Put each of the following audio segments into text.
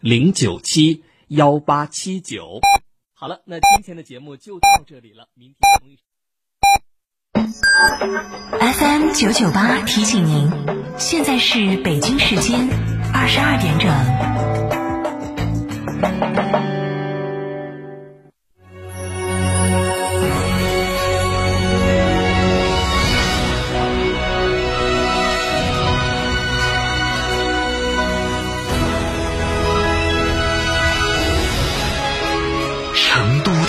零九七幺八七九。好了，那今天的节目就到这里了，明天同一。FM 九九八提醒您，现在是北京时间二十二点整。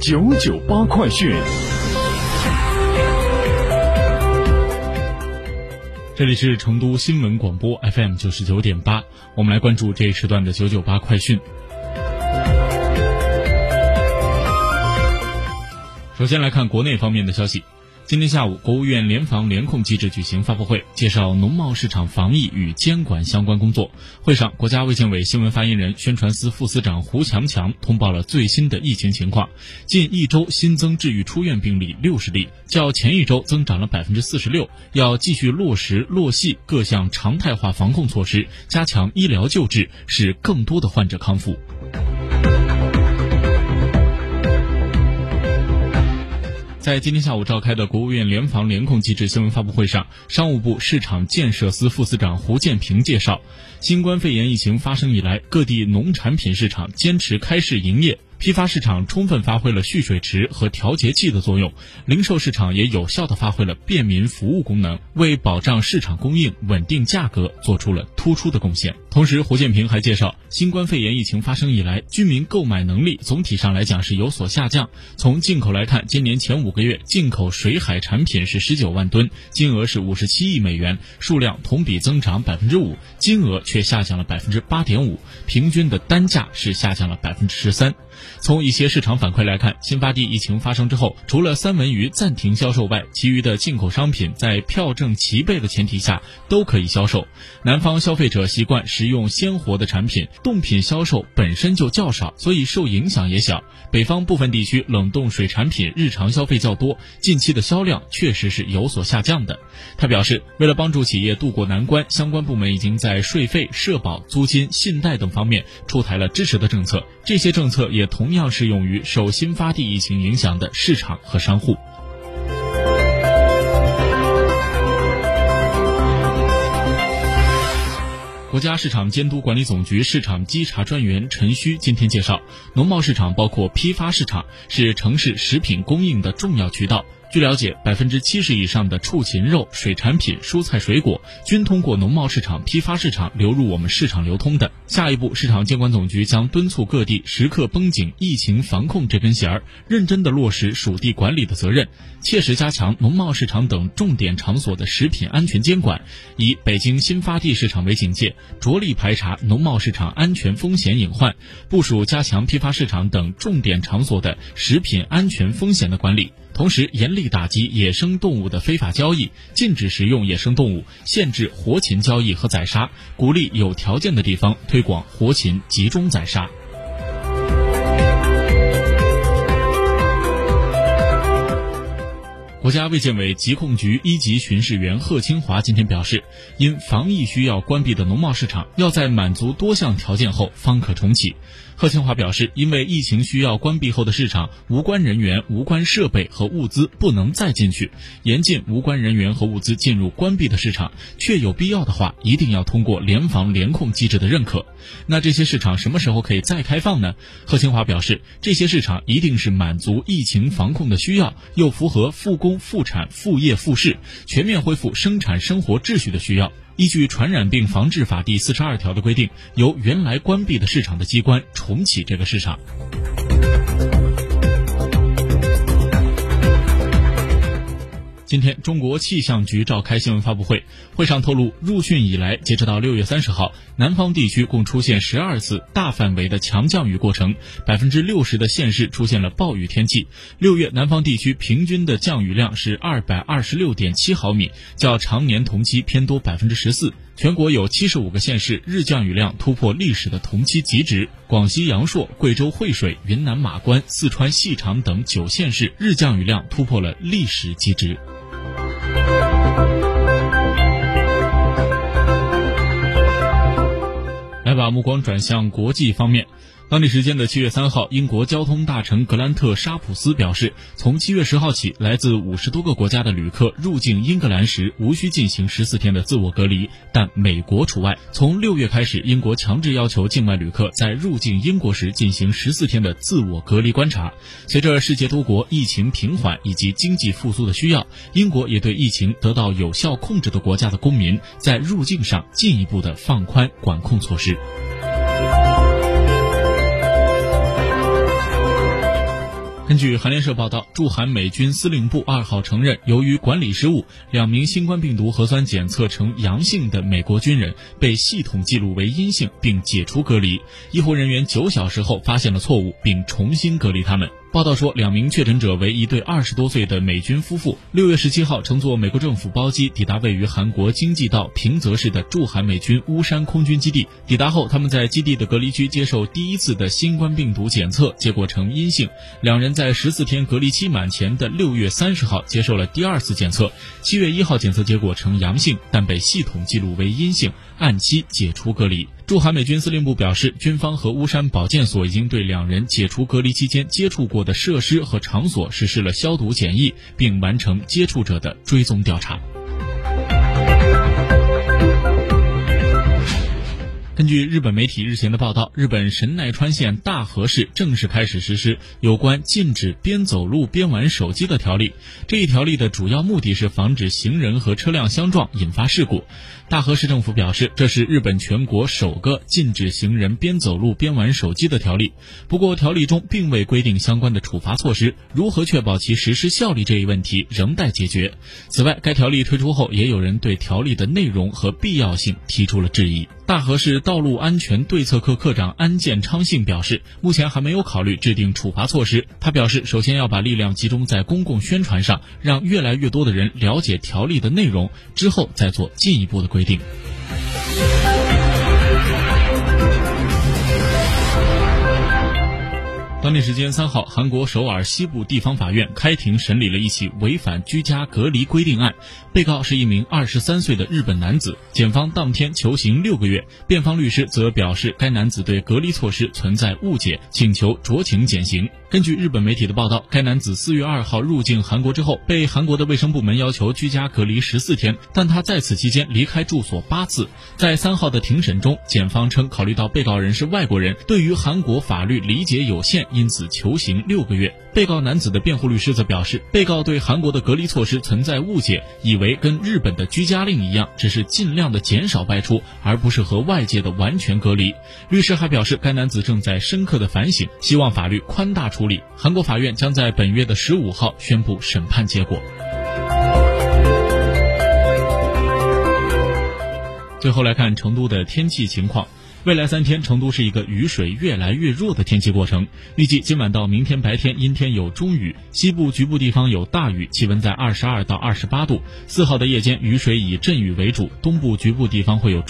九九八快讯，这里是成都新闻广播 FM 九十九点八，我们来关注这一时段的九九八快讯。首先来看国内方面的消息。今天下午，国务院联防联控机制举行发布会，介绍农贸市场防疫与监管相关工作。会上，国家卫健委新闻发言人、宣传司副司长胡强强通报了最新的疫情情况：近一周新增治愈出院病例六十例，较前一周增长了百分之四十六。要继续落实落细各项常态化防控措施，加强医疗救治，使更多的患者康复。在今天下午召开的国务院联防联控机制新闻发布会上，商务部市场建设司副司长胡建平介绍，新冠肺炎疫情发生以来，各地农产品市场坚持开市营业。批发市场充分发挥了蓄水池和调节器的作用，零售市场也有效地发挥了便民服务功能，为保障市场供应、稳定价格做出了突出的贡献。同时，胡建平还介绍，新冠肺炎疫情发生以来，居民购买能力总体上来讲是有所下降。从进口来看，今年前五个月进口水海产品是十九万吨，金额是五十七亿美元，数量同比增长百分之五，金额却下降了百分之八点五，平均的单价是下降了百分之十三。从一些市场反馈来看，新发地疫情发生之后，除了三文鱼暂停销售外，其余的进口商品在票证齐备的前提下都可以销售。南方消费者习惯食用鲜活的产品，冻品销售本身就较少，所以受影响也小。北方部分地区冷冻水产品日常消费较多，近期的销量确实是有所下降的。他表示，为了帮助企业渡过难关，相关部门已经在税费、社保、租金、信贷等方面出台了支持的政策，这些政策也同样适用于受新发地疫情影响的市场和商户。国家市场监督管理总局市场稽查专员陈旭今天介绍，农贸市场包括批发市场，是城市食品供应的重要渠道。据了解，百分之七十以上的畜禽肉、水产品、蔬菜水果均通过农贸市场、批发市场流入我们市场流通的。下一步，市场监管总局将敦促各地时刻绷紧疫情防控这根弦儿，认真地落实属地管理的责任，切实加强农贸市场等重点场所的食品安全监管。以北京新发地市场为警戒，着力排查农贸市场安全风险隐患，部署加强批发市场等重点场所的食品安全风险的管理。同时，严厉打击野生动物的非法交易，禁止食用野生动物，限制活禽交易和宰杀，鼓励有条件的地方推广活禽集中宰杀。国家卫健委疾控局一级巡视员贺清华今天表示，因防疫需要关闭的农贸市场，要在满足多项条件后方可重启。贺清华表示，因为疫情需要关闭后的市场，无关人员、无关设备和物资不能再进去，严禁无关人员和物资进入关闭的市场。确有必要的话，一定要通过联防联控机制的认可。那这些市场什么时候可以再开放呢？贺清华表示，这些市场一定是满足疫情防控的需要，又符合复工复产、复业复市、全面恢复生产生活秩序的需要。依据《传染病防治法》第四十二条的规定，由原来关闭的市场的机关重启这个市场。今天，中国气象局召开新闻发布会，会上透露，入汛以来，截止到六月三十号，南方地区共出现十二次大范围的强降雨过程，百分之六十的县市出现了暴雨天气。六月南方地区平均的降雨量是二百二十六点七毫米，较常年同期偏多百分之十四。全国有七十五个县市日降雨量突破历史的同期极值，广西阳朔、贵州惠水、云南马关、四川细长等九县市日降雨量突破了历史极值。把目光转向国际方面。当地时间的七月三号，英国交通大臣格兰特·沙普斯表示，从七月十号起，来自五十多个国家的旅客入境英格兰时无需进行十四天的自我隔离，但美国除外。从六月开始，英国强制要求境外旅客在入境英国时进行十四天的自我隔离观察。随着世界多国疫情平缓以及经济复苏的需要，英国也对疫情得到有效控制的国家的公民在入境上进一步的放宽管控措施。根据韩联社报道，驻韩美军司令部二号承认，由于管理失误，两名新冠病毒核酸检测呈阳性的美国军人被系统记录为阴性，并解除隔离。医护人员九小时后发现了错误，并重新隔离他们。报道说，两名确诊者为一对二十多岁的美军夫妇。六月十七号，乘坐美国政府包机抵达位于韩国京畿道平泽市的驻韩美军乌山空军基地。抵达后，他们在基地的隔离区接受第一次的新冠病毒检测，结果呈阴性。两人在十四天隔离期满前的六月三十号接受了第二次检测，七月一号检测结果呈阳性，但被系统记录为阴性，按期解除隔离。驻韩美军司令部表示，军方和乌山保健所已经对两人解除隔离期间接触过的设施和场所实施了消毒检疫，并完成接触者的追踪调查。根据日本媒体日前的报道，日本神奈川县大和市正式开始实施有关禁止边走路边玩手机的条例。这一条例的主要目的是防止行人和车辆相撞引发事故。大和市政府表示，这是日本全国首个禁止行人边走路边玩手机的条例。不过，条例中并未规定相关的处罚措施，如何确保其实施效力这一问题仍待解决。此外，该条例推出后，也有人对条例的内容和必要性提出了质疑。大河市道路安全对策科科长安建昌信表示，目前还没有考虑制定处罚措施。他表示，首先要把力量集中在公共宣传上，让越来越多的人了解条例的内容，之后再做进一步的规定。当地时间三号，韩国首尔西部地方法院开庭审理了一起违反居家隔离规定案，被告是一名二十三岁的日本男子，检方当天求刑六个月，辩方律师则表示该男子对隔离措施存在误解，请求酌情减刑。根据日本媒体的报道，该男子四月二号入境韩国之后，被韩国的卫生部门要求居家隔离十四天，但他在此期间离开住所八次。在三号的庭审中，检方称考虑到被告人是外国人，对于韩国法律理解有限，因此求刑六个月。被告男子的辩护律师则表示，被告对韩国的隔离措施存在误解，以为跟日本的居家令一样，只是尽量的减少外出，而不是和外界的完全隔离。律师还表示，该男子正在深刻的反省，希望法律宽大处。处理，韩国法院将在本月的十五号宣布审判结果。最后来看成都的天气情况，未来三天成都是一个雨水越来越弱的天气过程。预计今晚到明天白天阴天有中雨，西部局部地方有大雨，气温在二十二到二十八度。四号的夜间雨水以阵雨为主，东部局部地方会有中。